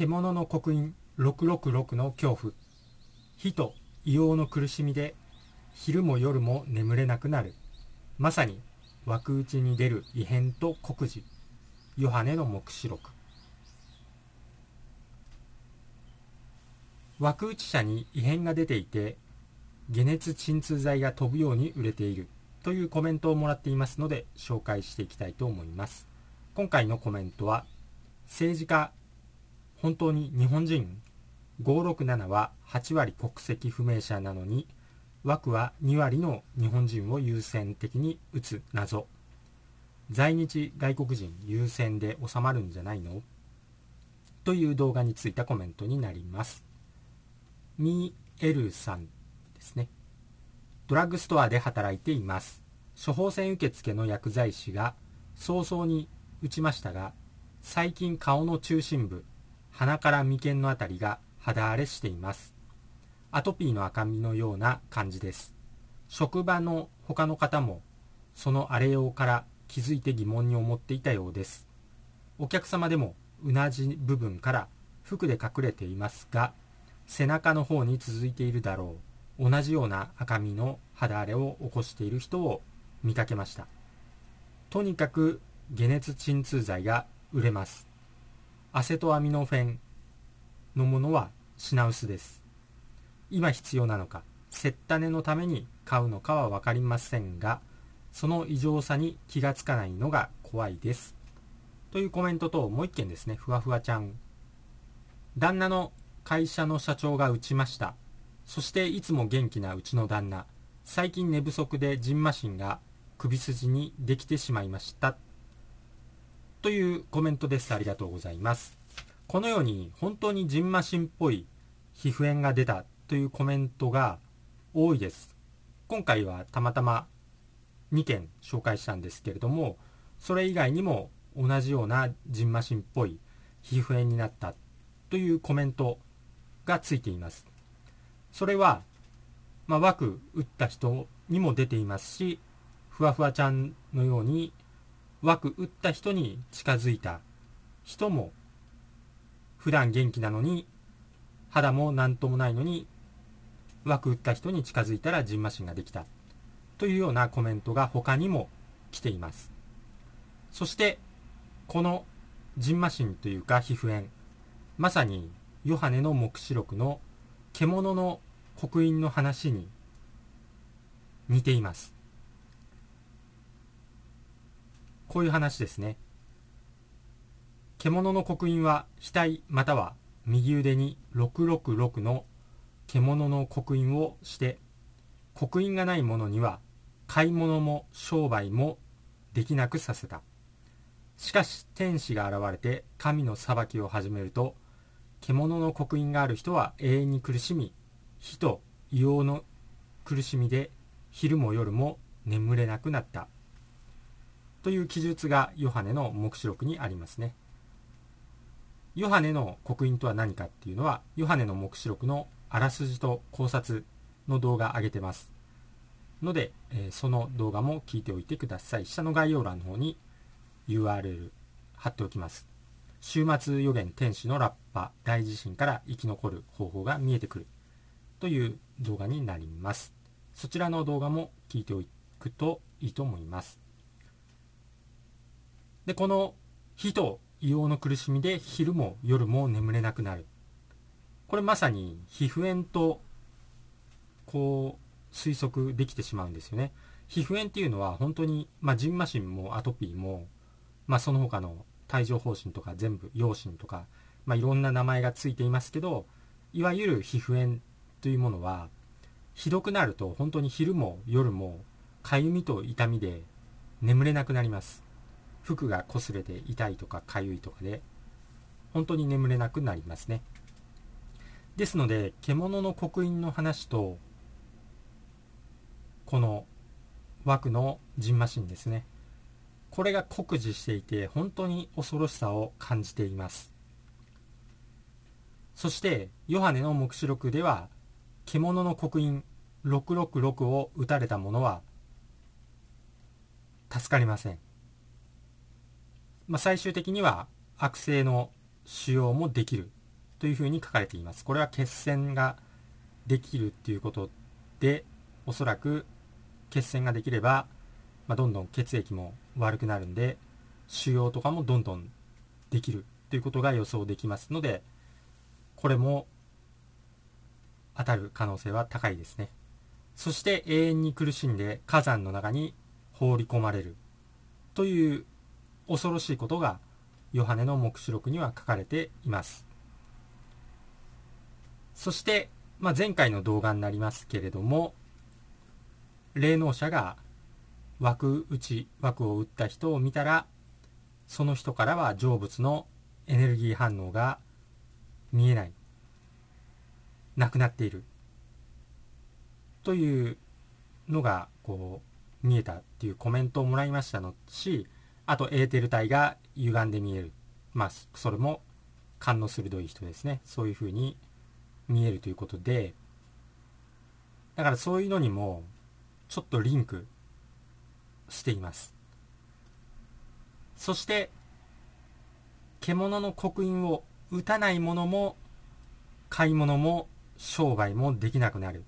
獣の刻印666の恐怖火と硫黄の苦しみで昼も夜も眠れなくなる。まさに枠打ちに出る異変と酷似。ヨハネの黙示録。枠打ち者に異変が出ていて解熱鎮痛剤が飛ぶように売れている。というコメントをもらっていますので紹介していきたいと思います。今回のコメントは政治家本当に日本人567は8割国籍不明者なのに枠は2割の日本人を優先的に打つ謎。在日外国人優先で収まるんじゃないの？という動画についたコメントになります。ミエルさんですね。ドラッグストアで働いています。処方箋受付の薬剤師が早々に打ちましたが最近顔の中心部鼻から眉間のあたりが肌荒れしています。アトピーの赤みのような感じです。職場の他の方もその荒れようから気づいて疑問に思っていたようです。お客様でもうなじ部分から服で隠れていますが背中の方に続いているだろう。同じような赤みの肌荒れを起こしている人を見かけました。とにかく解熱鎮痛剤が売れます。アセトアミノフェンのものは品薄です。今必要なのかセッタネのために買うのかは分かりませんがその異常さに気がつかないのが怖いです。というコメントともう一件ですね。ふわふわちゃん。旦那の会社の社長が打ちました。そしていつも元気なうちの旦那。最近寝不足でジンマシンが首筋にできてしまいました。というコメントです。ありがとうございます。このように本当にジンマシンっぽい皮膚炎が出たというコメントが多いです。今回はたまたま2件紹介したんですけれども、それ以外にも同じようなジンマシンっぽい皮膚炎になったというコメントがついています。それは、まあ、枠打った人にも出ていますし、ふわふわちゃんのように枠打った人に近づいた。人も普段元気なのに肌も何ともないのに枠打った人に近づいたらジンマシンができた。というようなコメントが他にも来ています。そしてこのジンマシンというか皮膚炎まさにヨハネの黙示録の獣の刻印の話に似ています。こういう話ですね。獣の刻印は額または右腕に666の獣の刻印をして刻印がないものには買い物も商売もできなくさせたしかし天使が現れて神の裁きを始めると獣の刻印がある人は永遠に苦しみ火と硫黄の苦しみで昼も夜も眠れなくなったという記述がヨハネの黙示録にありますね。ヨハネの刻印とは何かっていうのは、ヨハネの黙示録のあらすじと考察の動画上げてます。ので、えー、その動画も聞いておいてください。下の概要欄の方に URL 貼っておきます。週末予言天使のラッパ大地震から生き残る方法が見えてくるという動画になります。そちらの動画も聞いておくといいと思います。で、この火と硫黄の苦しみで昼も夜も眠れなくなる。これまさに皮膚炎とこう推測できてしまうんですよね。皮膚炎っていうのは本当に、まあ、ジンマシンもアトピーも、まあ、その他の帯状疱疹とか全部陽疹とか、まあ、いろんな名前がついていますけどいわゆる皮膚炎というものはひどくなると本当に昼も夜もかゆみと痛みで眠れなくなります服が擦れて痛いとか痒いとかで本当に眠れなくなりますね。ですので獣の刻印の話とこの枠のジンマシンですね。これが酷似していて本当に恐ろしさを感じています。そしてヨハネの黙示録では獣の刻印666を打たれた者は助かりません。まあ、最終的には悪性の腫瘍もできるというふうに書かれています。これは血栓ができるっていうことでおそらく血栓ができれば、まあ、どんどん血液も悪くなるんで腫瘍とかもどんどんできるということが予想できますのでこれも当たる可能性は高いですね。そして永遠に苦しんで火山の中に放り込まれるという恐ろしいことがヨハネの黙示録には書かれています。そして、まあ、前回の動画になりますけれども霊能者が枠打ち枠を打った人を見たらその人からは成仏のエネルギー反応が見えない。なくなっている。というのがこう見えたっていうコメントをもらいましたのしあとエーテル体が歪んで見える。まあそれも勘の鋭い人ですね。そういうふうに見えるということで。だからそういうのにもちょっとリンクしています。そして獣の刻印を打たないものも買い物も商売もできなくなる。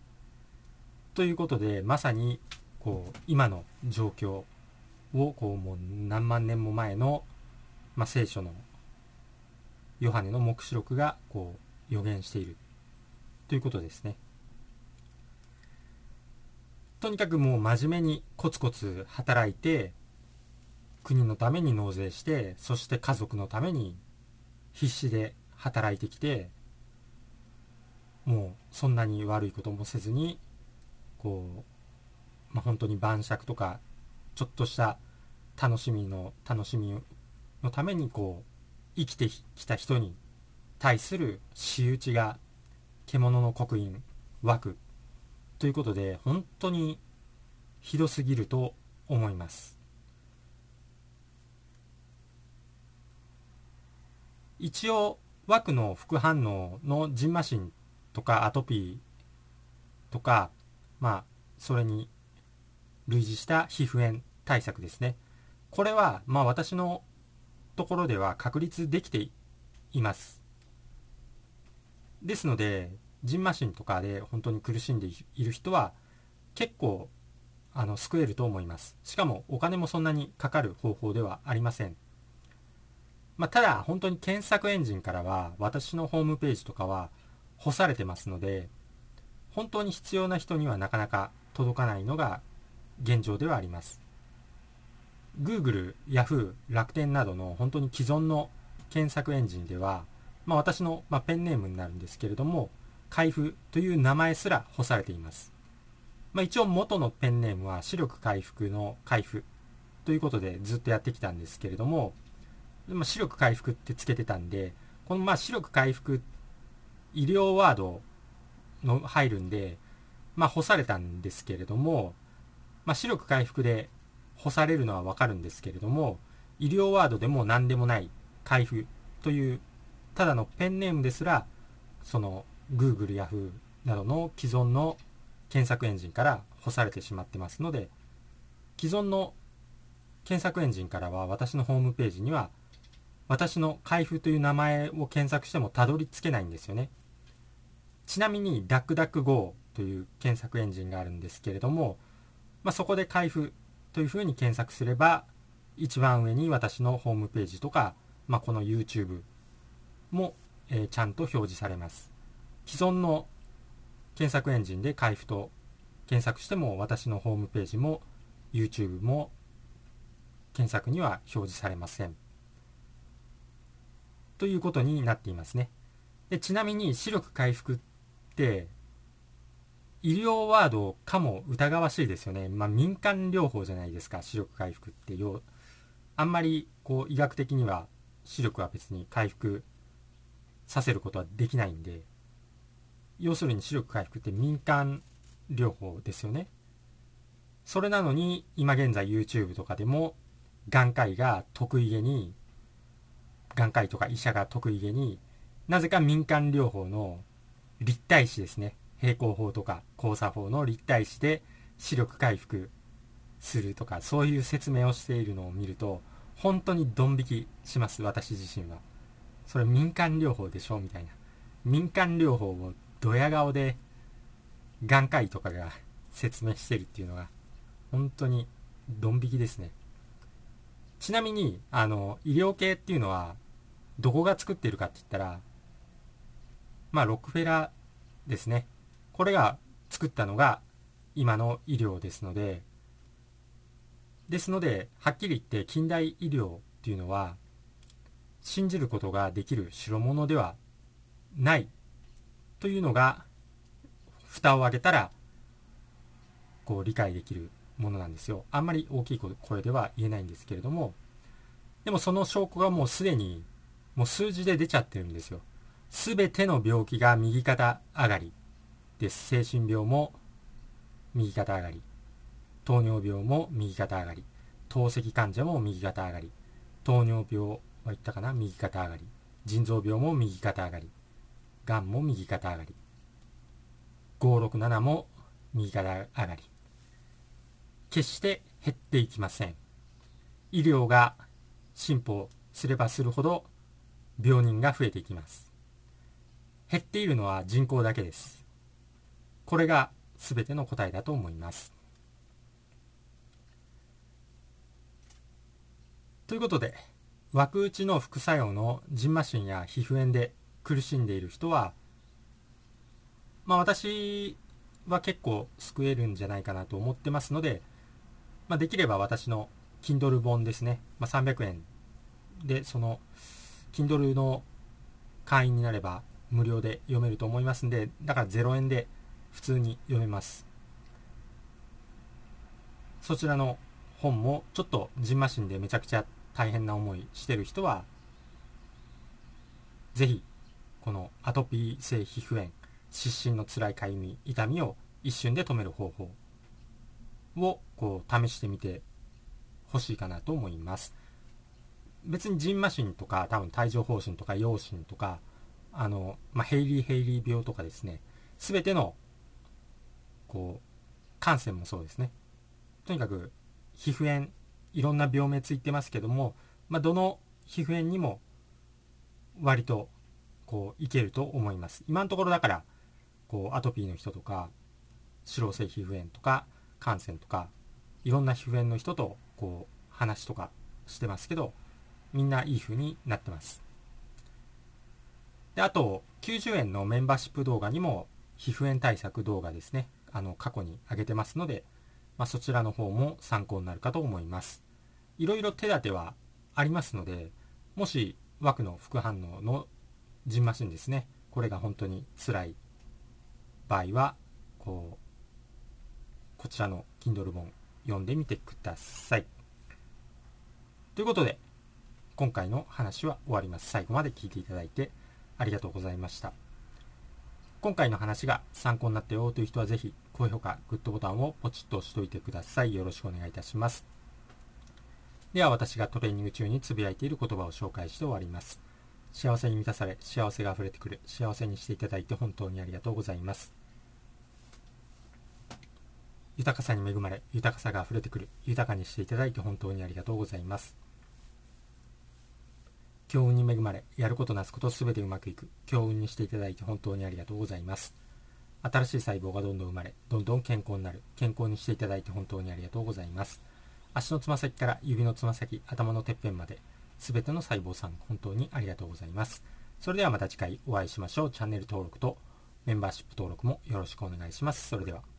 ということでまさにこう今の状況をこうもう何万年も前の、まあ、聖書のヨハネの黙示録がこう予言しているということですね。とにかくもう真面目にコツコツ働いて国のために納税してそして家族のために必死で働いてきてもうそんなに悪いこともせずにこう、まあ、本当に晩酌とかちょっとした楽しみの楽しみのためにこう生きてきた人に対する仕打ちが獣の刻印枠ということで本当にひどすぎると思います。一応枠の副反応のジンマシンとかアトピーとかまあそれに類似した皮膚炎対策ですね。これはまあ私のところでは確立できています。ですのでジンマシンとかで本当に苦しんでいる人は結構あの救えると思います。しかもお金もそんなにかかる方法ではありません。まあ、ただ本当に検索エンジンからは私のホームページとかは干されてますので本当に必要な人にはなかなか届かないのが現状ではあります。Google、Yahoo、楽天などの本当に既存の検索エンジンでは、まあ、私の、まあ、ペンネームになるんですけれども開封という名前すら干されています、まあ、一応元のペンネームは視力回復の開封ということでずっとやってきたんですけれども、まあ、視力回復ってつけてたんでこのまあ視力回復医療ワードの入るんで、まあ、干されたんですけれども、まあ、視力回復で干されるのはわかるんですけれども、医療ワードでも何でもない開封という、ただのペンネームですら、その Google、Yahoo などの既存の検索エンジンから干されてしまってますので、既存の検索エンジンからは私のホームページには私の開封という名前を検索してもたどり着けないんですよね。ちなみに DuckDuckGo という検索エンジンがあるんですけれども、まあ、そこで開封というふうに検索すれば一番上に私のホームページとか、まあ、この YouTube も、えー、ちゃんと表示されます。既存の検索エンジンで開封と検索しても私のホームページも YouTube も検索には表示されません。ということになっていますね。でちなみに視力回復って医療ワードかも疑わしいですよね。まあ、民間療法じゃないですか、視力回復ってよ。あんまりこう医学的には視力は別に回復させることはできないんで、要するに視力回復って民間療法ですよね。それなのに今現在 YouTube とかでも眼科医が得意げに眼科医とか医者が得意げになぜか民間療法の立体視ですね平行法とか交差法の立体視で視力回復するとかそういう説明をしているのを見ると本当にドン引きします私自身は。それ民間療法でしょみたいな。民間療法をドヤ顔で眼科医とかが説明してるっていうのが本当にドン引きですね。ちなみにあの医療系っていうのはどこが作ってるかって言ったらまあロックフェラーですね。これが作ったのが今の医療ですので。ですのではっきり言って近代医療っていうのは信じることができる代物ではないというのが蓋を開けたらこう理解できるものなんですよ。あんまり大きい声では言えないんですけれども。でもその証拠がもうすでにもう数字で出ちゃってるんですよ。全ての病気が右肩上がり。です精神病も右肩上がり糖尿病も右肩上がり透析患者も右肩上がり糖尿病は言ったかな？右肩上がり腎臓病も右肩上がりがんも右肩上がり567も右肩上がり。決して減っていきません。医療が進歩すればするほど病人が増えていきます。減っているのは人口だけです。これが全ての答えだと思います。ということで枠打ちの副作用のジンマシンや皮膚炎で苦しんでいる人はまあ私は結構救えるんじゃないかなと思ってますので、まあ、できれば私の Kindle 本ですね、まあ、300円でその Kindle の会員になれば無料で読めると思いますんでだから0円で普通に読めます。そちらの本もちょっとジンマシンでめちゃくちゃ大変な思いしてる人はぜひこのアトピー性皮膚炎湿疹の辛いかゆみ痛みを一瞬で止める方法をこう試してみてほしいかなと思います。別にジンマシンとか多分帯状疱疹とか陽疹とかあの、まあ、ヘイリー・ヘイリー病とかですね。全てのこう感染もそうですね。とにかく皮膚炎いろんな病名ついてますけども、まあ、どの皮膚炎にも割とこういけると思います。今のところだからこうアトピーの人とか脂漏性皮膚炎とか感染とかいろんな皮膚炎の人とこう話とかしてますけどみんないい風になってます。であと90円のメンバーシップ動画にも皮膚炎対策動画ですね。あの過去に上げてますので、まあ、そちらの方も参考になるかと思います。いろいろ手立てはありますのでもし枠の副反応のジンマシンですねこれが本当に辛い場合はこうこちらの Kindle 本読んでみてください。ということで今回の話は終わります。最後まで聞いていただいてありがとうございました。今回の話が参考になったよという人はぜひ高評価グッドボタンをポチッと押しておいてください。よろしくお願いいたします。では私がトレーニング中につぶやいている言葉を紹介して終わります。幸せに満たされ幸せが溢れてくる。幸せにしていただいて本当にありがとうございます。豊かさに恵まれ豊かさが溢れてくる。豊かにしていただいて本当にありがとうございます。強運に恵まれやることなすこと全てうまくいく。強運にしていただいて本当にありがとうございます。新しい細胞がどんどん生まれどんどん健康になる。健康にしていただいて本当にありがとうございます。足のつま先から指のつま先頭のてっぺんまで全ての細胞さん本当にありがとうございます。それではまた次回お会いしましょう。チャンネル登録とメンバーシップ登録もよろしくお願いします。それでは。